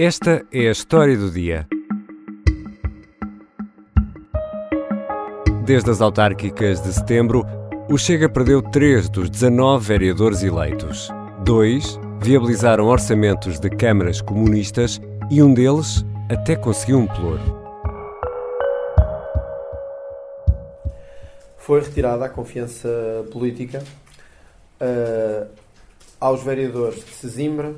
Esta é a história do dia. Desde as autárquicas de setembro, o Chega perdeu três dos 19 vereadores eleitos. Dois viabilizaram orçamentos de câmaras comunistas e um deles até conseguiu um pluro. Foi retirada a confiança política uh, aos vereadores de Sesimbra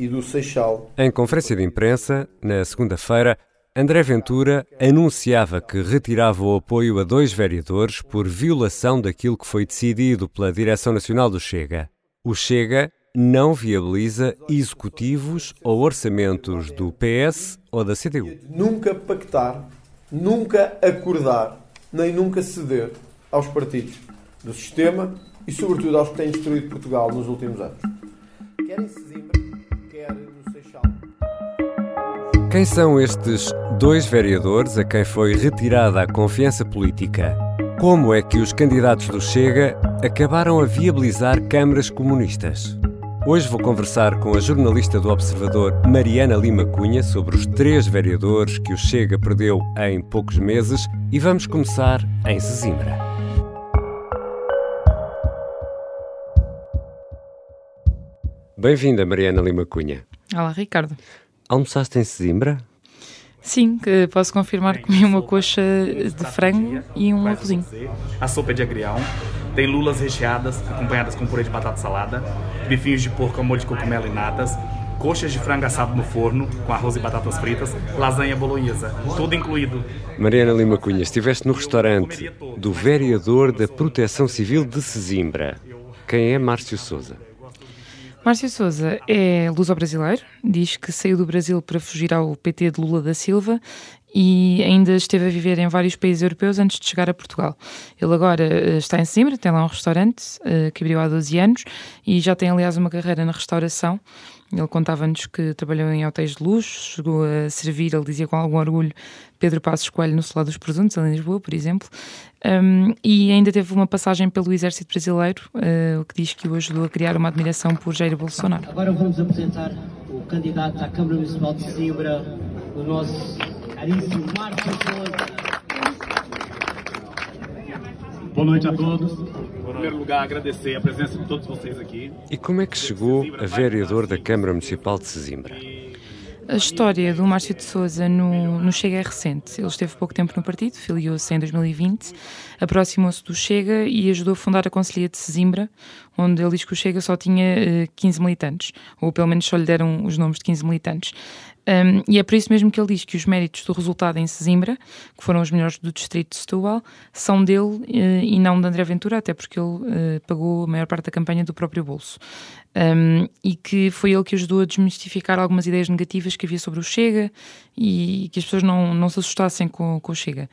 e do Seixal. Em conferência de imprensa, na segunda-feira, André Ventura anunciava que retirava o apoio a dois vereadores por violação daquilo que foi decidido pela Direção Nacional do Chega. O Chega não viabiliza executivos ou orçamentos do PS ou da CDU. Nunca pactar, nunca acordar, nem nunca ceder aos partidos do sistema e, sobretudo, aos que têm destruído Portugal nos últimos anos. Quer Seixal. Quem são estes dois vereadores a quem foi retirada a confiança política? Como é que os candidatos do Chega acabaram a viabilizar câmaras comunistas? Hoje vou conversar com a jornalista do Observador Mariana Lima Cunha sobre os três vereadores que o Chega perdeu em poucos meses e vamos começar em Sesimbra. Bem-vinda, Mariana Lima Cunha. Olá, Ricardo. Almoçaste em Sesimbra? Sim, que posso confirmar que comi uma coxa de frango e um arrozinho. A sopa de agrião, tem lulas recheadas, acompanhadas com purê de batata salada, bifinhos de porco molho de cogumelo e natas, coxas de frango assado no forno, com arroz e batatas fritas, lasanha bolonhesa, tudo incluído. Mariana Lima Cunha, estiveste no restaurante do vereador da Proteção Civil de Sesimbra. Quem é Márcio Souza? Márcio Souza é luso-brasileiro, diz que saiu do Brasil para fugir ao PT de Lula da Silva e ainda esteve a viver em vários países europeus antes de chegar a Portugal. Ele agora uh, está em Simbra, tem lá um restaurante uh, que abriu há 12 anos e já tem, aliás, uma carreira na restauração. Ele contava-nos que trabalhou em hotéis de luxo, chegou a servir, ele dizia com algum orgulho, Pedro Passos Coelho no Solado dos Presuntos, em Lisboa, por exemplo, um, e ainda teve uma passagem pelo Exército Brasileiro, uh, o que diz que o ajudou a criar uma admiração por Jair Bolsonaro. Agora vamos apresentar o candidato à Câmara Municipal de Simbra, o nosso caríssimo Souza. Boa noite a todos. Em primeiro lugar, agradecer a presença de todos vocês aqui. E como é que chegou a vereador da Câmara Municipal de Sesimbra? A história do Márcio de Souza no, no Chega é recente. Ele esteve pouco tempo no partido, filiou-se em 2020, aproximou-se do Chega e ajudou a fundar a Conselhia de Sesimbra, onde ele diz que o Chega só tinha uh, 15 militantes, ou pelo menos só lhe deram os nomes de 15 militantes. Um, e é por isso mesmo que ele diz que os méritos do resultado em Sesimbra, que foram os melhores do distrito de Setúbal, são dele uh, e não de André Ventura, até porque ele uh, pagou a maior parte da campanha do próprio bolso. Um, e que foi ele que ajudou a desmistificar algumas ideias negativas que havia sobre o Chega e que as pessoas não, não se assustassem com, com o Chega.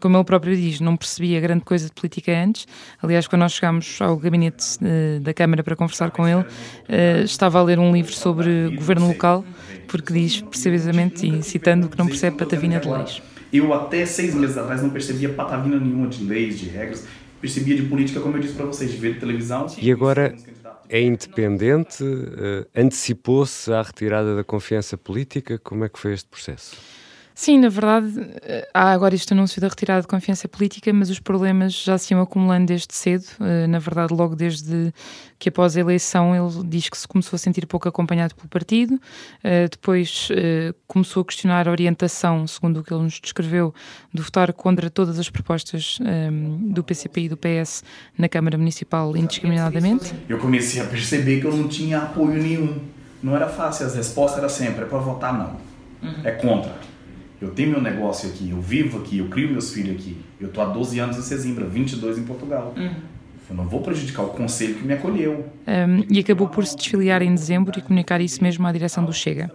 Como ele próprio diz, não percebia grande coisa de política antes. Aliás, quando nós chegámos ao gabinete uh, da Câmara para conversar com ele, uh, estava a ler um livro sobre governo local, porque diz precisamente, e citando, que não percebe patavina de leis. Eu até seis meses atrás não percebia patavina nenhuma de leis, de regras. Percebia de política, como eu disse para vocês, de ver televisão. E agora é independente? Uh, Antecipou-se à retirada da confiança política? Como é que foi este processo? Sim, na verdade, há agora este anúncio da retirada de confiança política, mas os problemas já se iam acumulando desde cedo. Na verdade, logo desde que após a eleição ele diz que se começou a sentir pouco acompanhado pelo partido, depois começou a questionar a orientação, segundo o que ele nos descreveu, de votar contra todas as propostas do PCP e do PS na Câmara Municipal indiscriminadamente. Eu comecei a perceber que eu não tinha apoio nenhum. Não era fácil, as respostas eram sempre: é para votar não, uhum. é contra. Eu tenho meu negócio aqui, eu vivo aqui, eu crio meus filhos aqui. Eu tô há 12 anos em Sesimbra, 22 em Portugal. Uhum. Eu não vou prejudicar o conselho que me acolheu. Um, e acabou por se desfiliar em dezembro e comunicar isso mesmo à direção do Chega.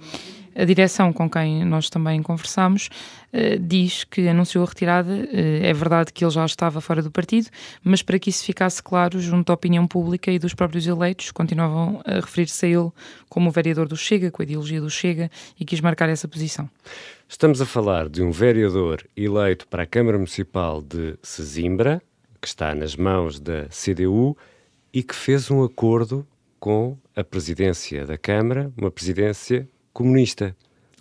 A direção com quem nós também conversamos uh, diz que anunciou a retirada. Uh, é verdade que ele já estava fora do partido, mas para que isso ficasse claro junto à opinião pública e dos próprios eleitos, continuavam a referir-se a ele como o vereador do Chega, com a ideologia do Chega, e quis marcar essa posição. Estamos a falar de um vereador eleito para a Câmara Municipal de Sesimbra, que está nas mãos da CDU e que fez um acordo com a presidência da Câmara, uma presidência comunista.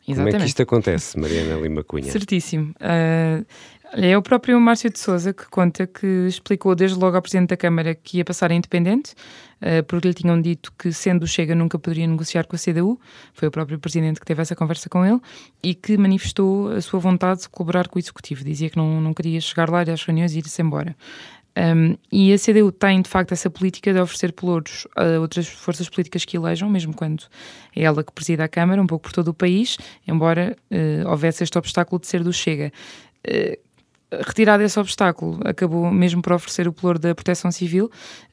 Exatamente. Como é que isto acontece, Mariana Lima Cunha? Certíssimo. Uh, é o próprio Márcio de Souza que conta que explicou desde logo ao Presidente da Câmara que ia passar a independente, uh, porque lhe tinham dito que, sendo o Chega, nunca poderia negociar com a CDU. Foi o próprio Presidente que teve essa conversa com ele e que manifestou a sua vontade de colaborar com o Executivo. Dizia que não, não queria chegar lá às reuniões e ir-se embora. Um, e a CDU tem, de facto, essa política de oferecer pelouros a outras forças políticas que elejam, mesmo quando é ela que presida a Câmara, um pouco por todo o país, embora uh, houvesse este obstáculo de ser do Chega. Uh, retirado esse obstáculo, acabou mesmo por oferecer o pelouro da proteção civil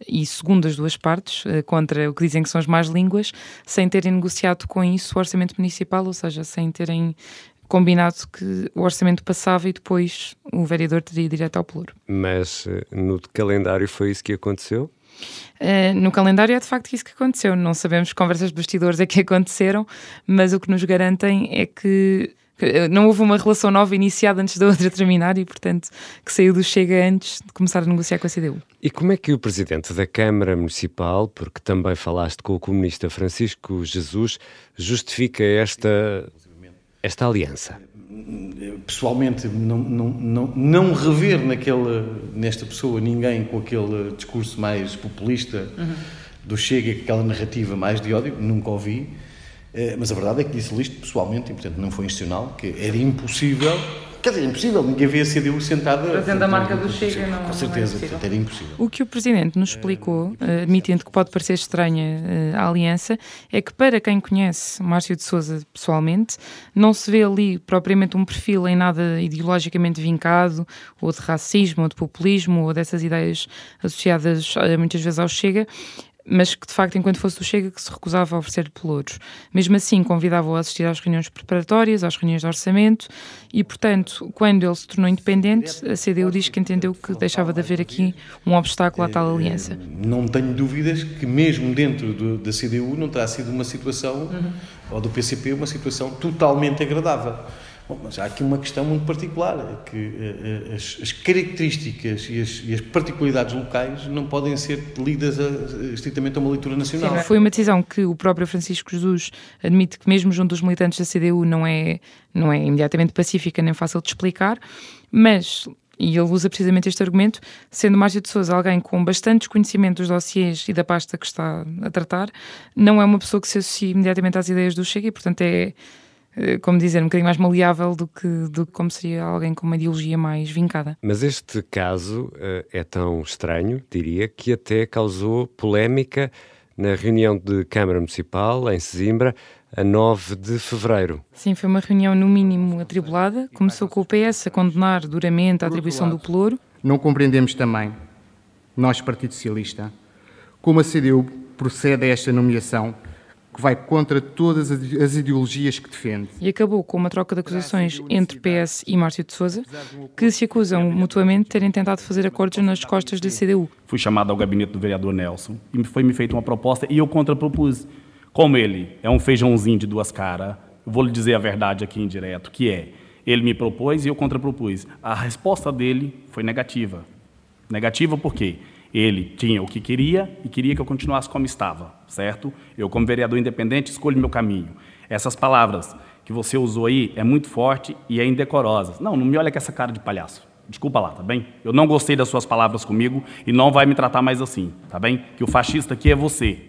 e, segundo as duas partes, uh, contra o que dizem que são as más línguas, sem terem negociado com isso o orçamento municipal, ou seja, sem terem combinado que o orçamento passava e depois o vereador teria direto ao pelouro. Mas eh, no calendário foi isso que aconteceu? Uh, no calendário é de facto isso que aconteceu. Não sabemos que conversas de bastidores é que aconteceram, mas o que nos garantem é que não houve uma relação nova iniciada antes da outra terminar e, portanto, que saiu do Chega antes de começar a negociar com a CDU. E como é que o presidente da Câmara Municipal, porque também falaste com o comunista Francisco Jesus, justifica esta esta aliança? Pessoalmente, não, não, não, não rever naquele, nesta pessoa ninguém com aquele discurso mais populista uhum. do Chega, aquela narrativa mais de ódio, nunca ouvi. Eh, mas a verdade é que disse-lhe isto pessoalmente, e portanto não foi institucional, que era impossível Quer dizer, é impossível, ninguém vê a CDU sentada. Fazendo a marca do Chega, não. Com certeza, não é portanto, era impossível. O que o Presidente nos explicou, eh, admitindo que pode parecer estranha eh, a aliança, é que para quem conhece Márcio de Souza pessoalmente, não se vê ali propriamente um perfil em nada ideologicamente vincado, ou de racismo, ou de populismo, ou dessas ideias associadas eh, muitas vezes ao Chega mas que de facto, enquanto fosse do Chega, que se recusava a oferecer pelouros. Mesmo assim, convidava-o a assistir às reuniões preparatórias, às reuniões de orçamento, e portanto, quando ele se tornou independente, a CDU diz que entendeu que deixava de haver aqui um obstáculo à tal aliança. Não tenho dúvidas que, mesmo dentro do, da CDU, não terá sido uma situação, uhum. ou do PCP, uma situação totalmente agradável. Bom, mas há aqui uma questão muito particular, é que uh, as, as, características e as, e as, particularidades locais não podem ser lidas a, estritamente a uma leitura nacional. Sim, foi uma decisão que o próprio Francisco Jesus admite que mesmo junto dos militantes da CDU não é, não é imediatamente pacífica nem fácil de explicar, mas e ele usa precisamente este argumento, sendo Márcio de Souza alguém com bastante conhecimento dos dossiês e da pasta que está a tratar, não é uma pessoa que se associa imediatamente às ideias do Chega e, portanto, é eh, como dizer, um bocadinho mais maleável do que, do que como seria alguém com uma ideologia mais vincada. Mas este caso uh, é tão estranho, diria, que até causou polémica na reunião de Câmara Municipal em Sesimbra, a 9 de fevereiro. Sim, foi uma reunião no mínimo atribulada. Começou com o PS a condenar duramente a atribuição do pelouro. Não compreendemos também, nós, Partido Socialista, como a CDU procede a esta nomeação que vai contra todas as ideologias que defende. E acabou com uma troca de acusações entre PS e Márcio de Souza, que se acusam mutuamente de terem tentado fazer acordos nas costas da CDU. Fui chamado ao gabinete do vereador Nelson e foi-me feita uma proposta e eu contrapropus. Como ele é um feijãozinho de duas caras, vou lhe dizer a verdade aqui em direto, que é, ele me propôs e eu contrapropus. A resposta dele foi negativa. Negativa por quê? Ele tinha o que queria e queria que eu continuasse como estava, certo? Eu, como vereador independente, escolho meu caminho. Essas palavras que você usou aí é muito forte e é indecorosa. Não, não me olha com essa cara de palhaço. Desculpa lá, tá bem? Eu não gostei das suas palavras comigo e não vai me tratar mais assim, tá bem? Que o fascista aqui é você.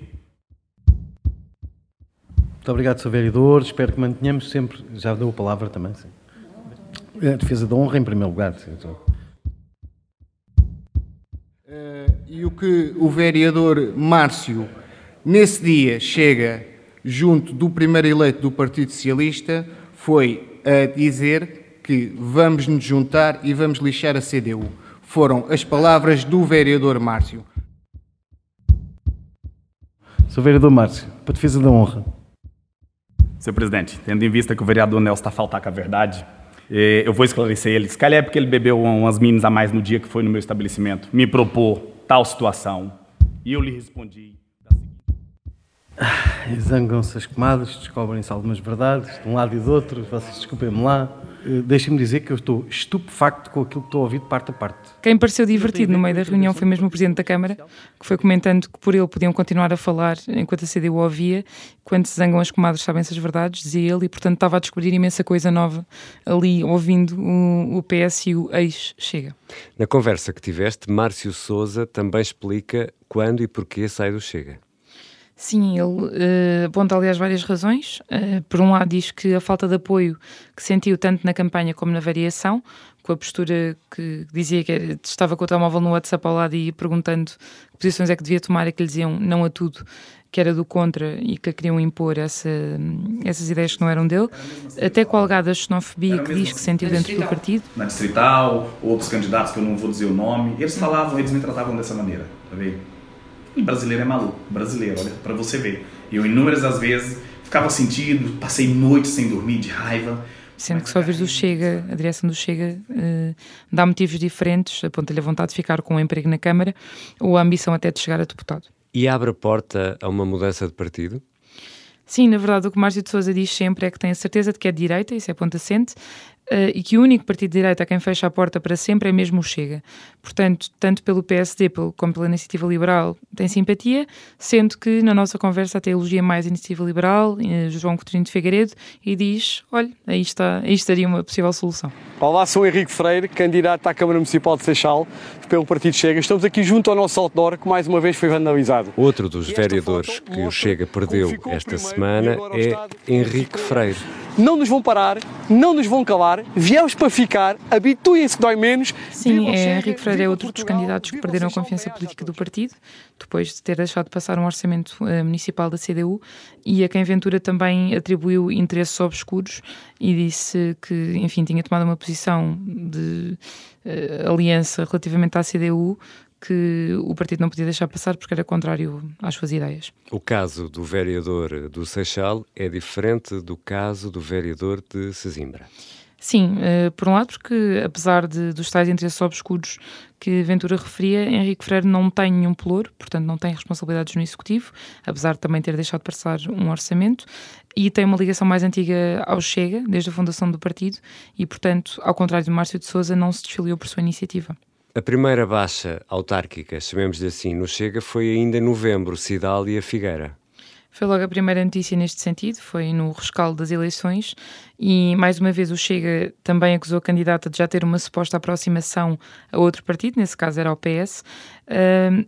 Muito obrigado, Sr. Vereador. Espero que mantenhamos sempre. Já deu a palavra também, sim. A defesa da honra, em primeiro lugar. Sim. Uh, e o que o vereador Márcio, nesse dia, chega junto do primeiro eleito do Partido Socialista, foi a dizer que vamos nos juntar e vamos lixar a CDU. Foram as palavras do vereador Márcio. Sou vereador Márcio, para a defesa da honra. Senhor presidente, tendo em vista que o vereador Nelson está a faltar com a verdade, eu vou esclarecer ele. Se calhar é porque ele bebeu umas minas a mais no dia que foi no meu estabelecimento. Me propôs tal situação. E eu lhe respondi ah, Zangam-se as comadres, descobrem-se algumas verdades, de um lado e do outro, vocês desculpem-me lá. Eh, deixem-me dizer que eu estou estupefacto com aquilo que estou a ouvir de parte a parte. Quem pareceu divertido no meio da reunião foi mesmo o Presidente da Câmara, que foi comentando que por ele podiam continuar a falar enquanto a CDU ouvia, quando se zangam as comadres sabem-se as verdades, dizia ele, e portanto estava a descobrir imensa coisa nova ali, ouvindo o, o PS e o ex-Chega. Na conversa que tiveste, Márcio Souza também explica quando e porquê sai do Chega. Sim, ele uh, aponta, aliás, várias razões. Uh, por um lado, diz que a falta de apoio que sentiu tanto na campanha como na variação, com a postura que dizia que estava com o telemóvel no WhatsApp ao lado e perguntando que posições é que devia tomar, e que lhe diziam não a tudo, que era do contra e que queriam impor essa, essas ideias que não eram dele, até com a alegada xenofobia que diz que sentiu dentro do partido. Na distrital, outros candidatos que eu não vou dizer o nome, eles falavam, eles me tratavam dessa maneira, tá vendo? E brasileiro é maluco, brasileiro, olha, para você ver. Eu inúmeras as vezes ficava sentido, passei noites sem dormir de raiva. Sendo que só vez do Chega, a direção do Chega uh, dá motivos diferentes, aponta-lhe a vontade de ficar com um emprego na Câmara ou a ambição até de chegar a deputado. E abre a porta a uma mudança de partido? Sim, na verdade, o que Márcio de Souza diz sempre é que tem a certeza de que é de direita, isso é ponto assente, Uh, e que o único partido de direita a quem fecha a porta para sempre é mesmo o Chega. Portanto, tanto pelo PSD como pela Iniciativa Liberal tem simpatia, sendo que na nossa conversa até elogia mais a Iniciativa Liberal, uh, João Coutinho de Figueiredo, e diz, olha, aí, está, aí estaria uma possível solução. Olá, sou Henrique Freire, candidato à Câmara Municipal de Seixal pelo Partido Chega. Estamos aqui junto ao nosso outdoor, que mais uma vez foi vandalizado. Outro dos vereadores que o Chega perdeu esta semana é Henrique Freire. Não nos vão parar, não nos vão calar, viemos para ficar, habituem-se que dói menos. Sim, é, Henrique Freire é outro dos candidatos que perderam a confiança política do partido, depois de ter deixado de passar um orçamento uh, municipal da CDU, e a quem Ventura também atribuiu interesses obscuros e disse que, enfim, tinha tomado uma posição de uh, aliança relativamente à CDU que o partido não podia deixar passar porque era contrário às suas ideias. O caso do vereador do Seixal é diferente do caso do vereador de Sesimbra. Sim, uh, por um lado, porque apesar de, dos tais interesses obscuros que Ventura referia, Henrique Freire não tem nenhum pelouro, portanto não tem responsabilidades no Executivo, apesar de também ter deixado de passar um orçamento, e tem uma ligação mais antiga ao Chega, desde a fundação do partido, e portanto, ao contrário de Márcio de Souza, não se desfiliou por sua iniciativa. A primeira baixa autárquica, chamemos-lhe assim, no Chega foi ainda em novembro, Cidal e a Figueira. Foi logo a primeira notícia neste sentido, foi no rescaldo das eleições e mais uma vez o Chega também acusou a candidata de já ter uma suposta aproximação a outro partido, nesse caso era ao PS,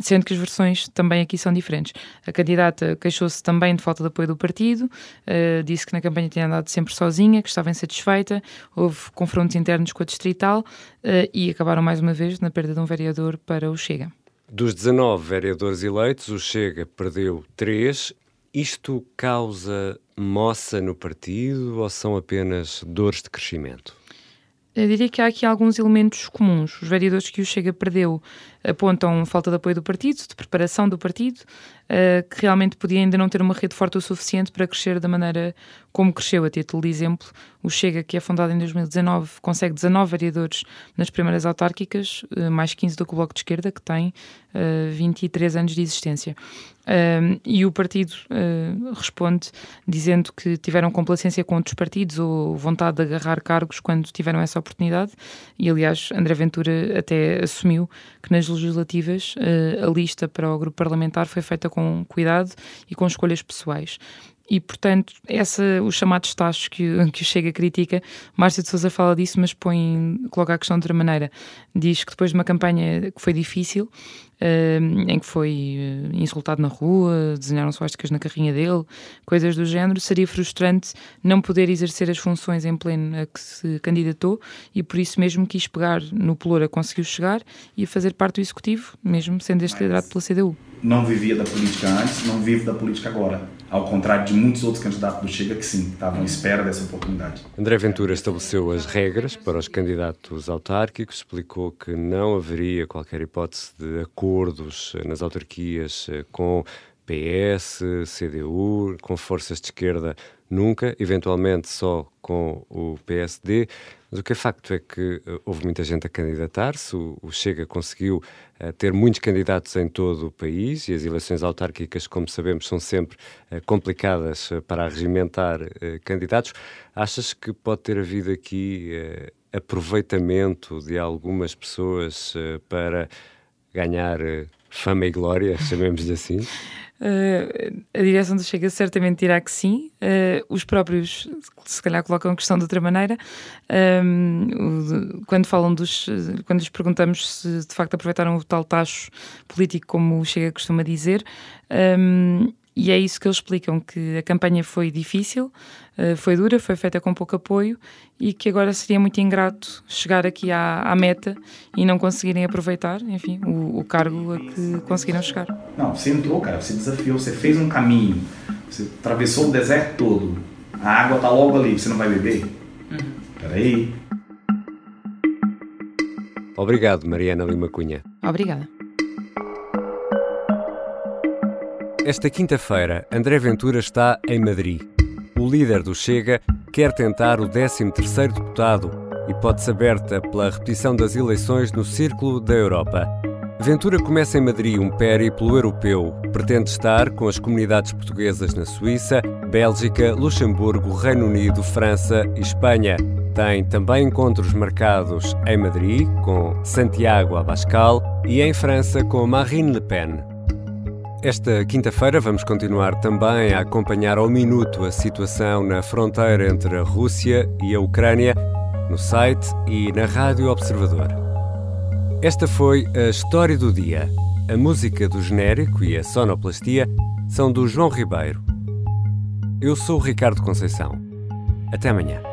sendo que as versões também aqui são diferentes. A candidata queixou-se também de falta de apoio do partido, uh, disse que na campanha tinha andado sempre sozinha, que estava insatisfeita, houve confrontos internos com a distrital uh, e acabaram mais uma vez na perda de um vereador para o Chega. Dos 19 vereadores eleitos, o Chega perdeu 3 isto causa moça no partido ou são apenas dores de crescimento? Eu diria que há aqui alguns elementos comuns. Os vereadores que o Chega perdeu apontam falta de apoio do partido, de preparação do partido, uh, que realmente podia ainda não ter uma rede forte o suficiente para crescer da maneira como cresceu. A título de exemplo, o Chega, que é fundado em 2019, consegue 19 vereadores nas primeiras autárquicas, uh, mais 15 do que o Bloco de Esquerda, que tem uh, 23 anos de existência. Uh, e o partido responde dizendo que tiveram complacência com outros partidos ou vontade de agarrar cargos quando tiveram essa oportunidade. E, aliás, André Ventura até assumiu que nas legislativas a lista para o grupo parlamentar foi feita com cuidado e com escolhas pessoais. E, portanto, essa, os chamados taxos que, que o Chega critica, Márcio de Sousa fala disso, mas põe, coloca a questão de outra maneira. Diz que depois de uma campanha que foi difícil, em que foi eh, insultado na rua, desenharam suásticas na carrinha dele, coisas do género, seria frustrante não poder exercer as funções em pleno a que se candidatou e por isso mesmo quis pegar no Peloura, conseguiu chegar e fazer parte do Executivo, mesmo sendo este liderado pela CDU. Não vivia da política antes, não vive da política agora. Ao contrário de muitos outros candidatos do Chega que sim, estavam à espera dessa oportunidade. André Ventura estabeleceu as regras para os candidatos autárquicos, explicou que não haveria qualquer hipótese de acordos nas autarquias com PS, CDU, com forças de esquerda nunca, eventualmente só com o PSD. Mas o que é facto é que uh, houve muita gente a candidatar-se, o, Chega conseguiu uh, ter muitos candidatos em todo o país e as eleições autárquicas, como sabemos, são sempre uh, complicadas para regimentar candidatos. Achas que pode ter havido aqui aproveitamento de algumas pessoas para ganhar fama e glória, chamemos-lhe assim? Uh, a direção do Chega certamente dirá que sim. Uh, os próprios, se calhar, colocam a questão de outra maneira. Um, quando falam dos. Quando lhes perguntamos se de facto aproveitaram o tal tacho político, como o Chega costuma dizer, um, e é isso que eles explicam: que a campanha foi difícil, eh, foi dura, foi feita com pouco apoio e que agora seria muito ingrato chegar aqui à, à meta e não conseguirem aproveitar, enfim, o, o, cargo a que conseguiram chegar. Não, você entrou, cara, você desafiou, você fez um caminho, você atravessou o deserto todo, a água está logo ali, você não vai beber? Uhum. Peraí. Obrigado, Mariana Lima Cunha. Obrigada. Esta quinta-feira, André Ventura está em Madrid. O líder do Chega quer tentar o 13º deputado, hipótese aberta pela repetição das eleições no Círculo da Europa. Ventura começa em Madrid um périplo europeu. Pretende estar com as comunidades portuguesas na Suíça, Bélgica, Luxemburgo, Reino Unido, França e Espanha. Tem também encontros marcados em Madrid, com Santiago Abascal, e em França, com Marine Le Pen. Esta quinta-feira vamos continuar também a acompanhar ao minuto a situação na fronteira entre a Rússia e a Ucrânia, no site e na Rádio Observador. Esta foi a história do dia. A música do genérico e a sonoplastia são do João Ribeiro. Eu sou o Ricardo Conceição. Até amanhã.